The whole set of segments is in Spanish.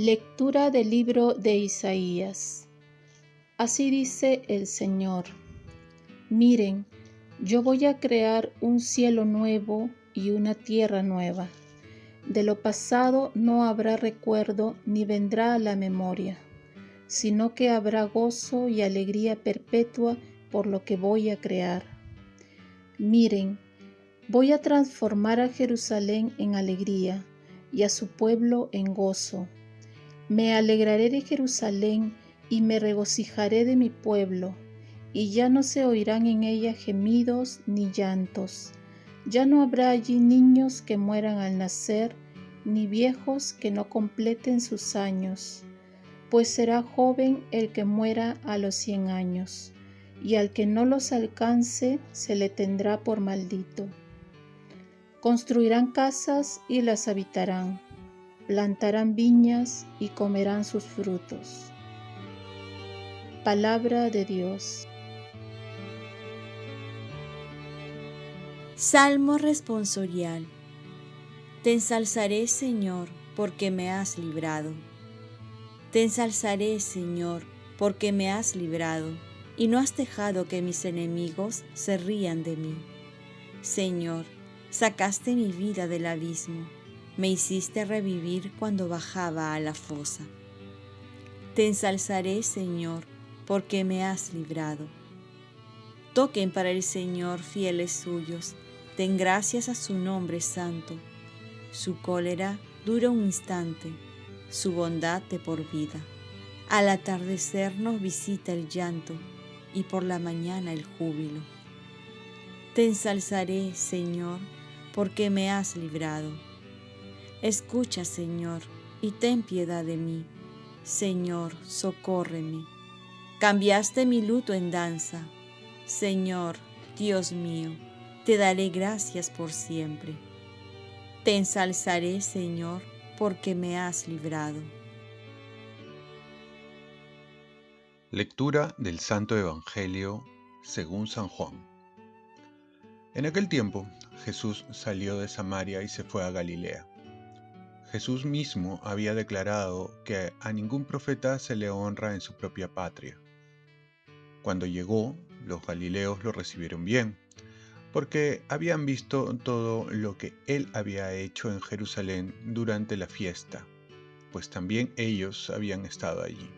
Lectura del libro de Isaías. Así dice el Señor. Miren, yo voy a crear un cielo nuevo y una tierra nueva. De lo pasado no habrá recuerdo ni vendrá a la memoria, sino que habrá gozo y alegría perpetua por lo que voy a crear. Miren, voy a transformar a Jerusalén en alegría y a su pueblo en gozo me alegraré de Jerusalén y me regocijaré de mi pueblo, y ya no se oirán en ella gemidos ni llantos. Ya no habrá allí niños que mueran al nacer, ni viejos que no completen sus años, pues será joven el que muera a los cien años, y al que no los alcance se le tendrá por maldito. Construirán casas y las habitarán plantarán viñas y comerán sus frutos. Palabra de Dios. Salmo responsorial. Te ensalzaré, Señor, porque me has librado. Te ensalzaré, Señor, porque me has librado, y no has dejado que mis enemigos se rían de mí. Señor, sacaste mi vida del abismo me hiciste revivir cuando bajaba a la fosa. Te ensalzaré, Señor, porque me has librado. Toquen para el Señor fieles suyos, den gracias a su nombre santo. Su cólera dura un instante, su bondad de por vida. Al atardecer nos visita el llanto y por la mañana el júbilo. Te ensalzaré, Señor, porque me has librado Escucha, Señor, y ten piedad de mí. Señor, socórreme. Cambiaste mi luto en danza. Señor, Dios mío, te daré gracias por siempre. Te ensalzaré, Señor, porque me has librado. Lectura del Santo Evangelio según San Juan. En aquel tiempo Jesús salió de Samaria y se fue a Galilea Jesús mismo había declarado que a ningún profeta se le honra en su propia patria. Cuando llegó, los galileos lo recibieron bien, porque habían visto todo lo que él había hecho en Jerusalén durante la fiesta, pues también ellos habían estado allí.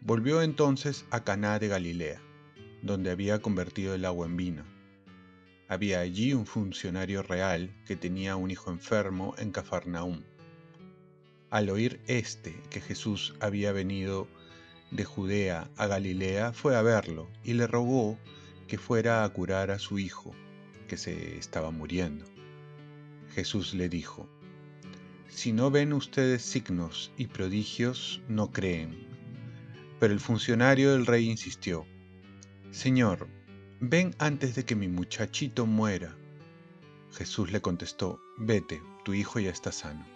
Volvió entonces a Caná de Galilea, donde había convertido el agua en vino había allí un funcionario real que tenía un hijo enfermo en Cafarnaúm. Al oír éste que Jesús había venido de Judea a Galilea, fue a verlo y le rogó que fuera a curar a su hijo, que se estaba muriendo. Jesús le dijo, Si no ven ustedes signos y prodigios, no creen. Pero el funcionario del rey insistió, Señor, ven antes de que mi muchachito muera. Jesús le contestó, vete, tu hijo ya está sano.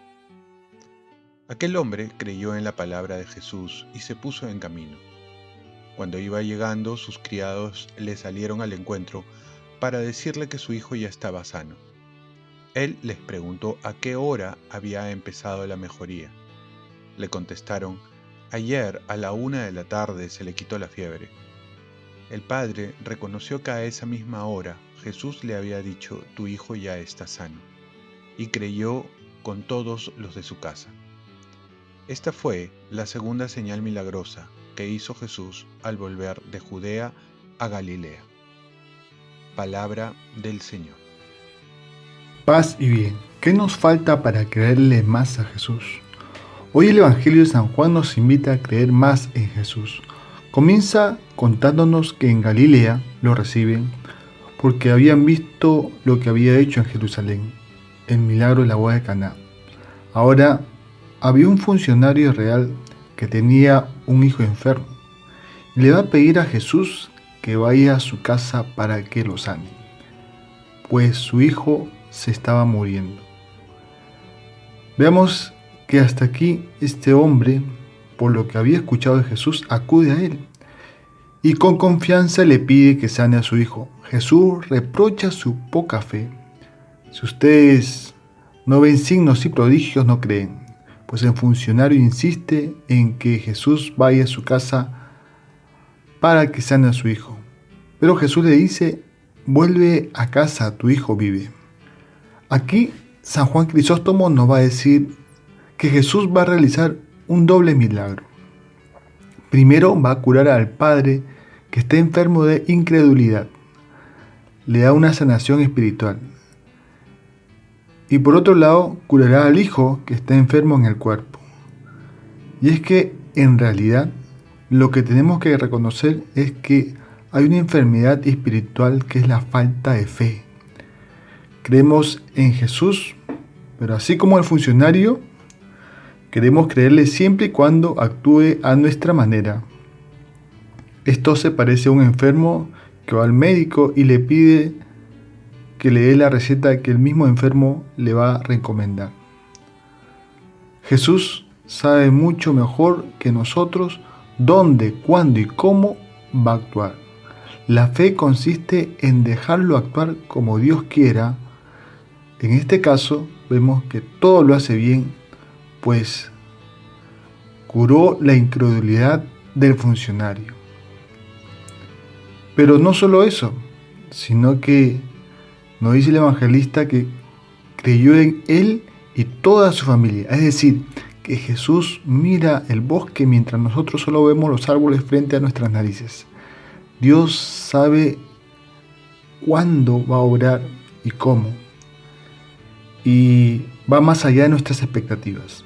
Aquel hombre creyó en la palabra de Jesús y se puso en camino. Cuando iba llegando, sus criados le salieron al encuentro para decirle que su hijo ya estaba sano. Él les preguntó a qué hora había empezado la mejoría. Le contestaron, ayer a la una de la tarde se le quitó la fiebre. El padre reconoció que a esa misma hora Jesús le había dicho, tu hijo ya está sano, y creyó con todos los de su casa. Esta fue la segunda señal milagrosa que hizo Jesús al volver de Judea a Galilea. Palabra del Señor. Paz y bien, ¿qué nos falta para creerle más a Jesús? Hoy el Evangelio de San Juan nos invita a creer más en Jesús Comienza contándonos que en Galilea lo reciben porque habían visto lo que había hecho en Jerusalén, el milagro de la agua de Caná. Ahora había un funcionario real que tenía un hijo enfermo y le va a pedir a Jesús que vaya a su casa para que lo sane, pues su hijo se estaba muriendo. Veamos que hasta aquí este hombre por lo que había escuchado de Jesús, acude a él y con confianza le pide que sane a su hijo. Jesús reprocha su poca fe. Si ustedes no ven signos y prodigios, no creen. pues el funcionario insiste en que Jesús vaya a su casa para que sane a su hijo. Pero Jesús le dice, vuelve a casa, tu hijo vive. Aquí San Juan Crisóstomo nos va a decir que Jesús va a realizar un doble milagro. Primero va a curar al padre que está enfermo de incredulidad. Le da una sanación espiritual. Y por otro lado, curará al hijo que está enfermo en el cuerpo. Y es que, en realidad, lo que tenemos que reconocer es que hay una enfermedad espiritual que es la falta de fe. Creemos en Jesús, pero así como el funcionario, queremos creerle siempre y cuando actúe a nuestra manera. Esto se parece a un enfermo que va al médico y le pide que le dé la receta que el mismo enfermo le va a recomendar. Jesús sabe mucho mejor que nosotros dónde, cuándo y cómo va a actuar. La fe consiste en dejarlo actuar como Dios quiera. En este caso vemos que todo lo hace bien, pues curó la incredulidad del funcionario. Pero no solo eso, sino que nos dice el evangelista que creyó en él y toda su familia. Es decir, que Jesús mira el bosque mientras nosotros solo vemos los árboles frente a nuestras narices. Dios sabe cuándo va a obrar y cómo. Y va más allá de nuestras expectativas.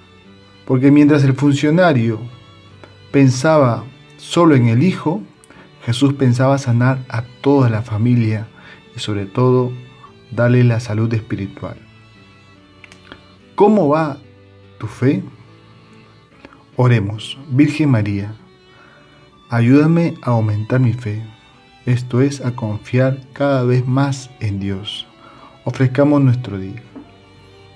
Porque mientras el funcionario pensaba solo en el Hijo, Jesús pensaba sanar a toda la familia y sobre todo dale la salud espiritual. ¿Cómo va tu fe? Oremos, Virgen María, ayúdame a aumentar mi fe, esto es, a confiar cada vez más en Dios. Ofrezcamos nuestro día.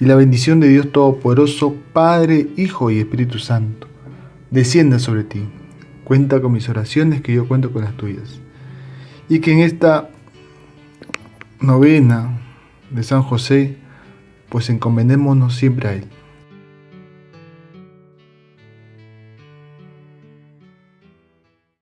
Y la bendición de Dios Todopoderoso, Padre, Hijo y Espíritu Santo, descienda sobre ti. Cuenta con mis oraciones, que yo cuento con las tuyas. Y que en esta novena de San José, pues encomendémonos siempre a Él.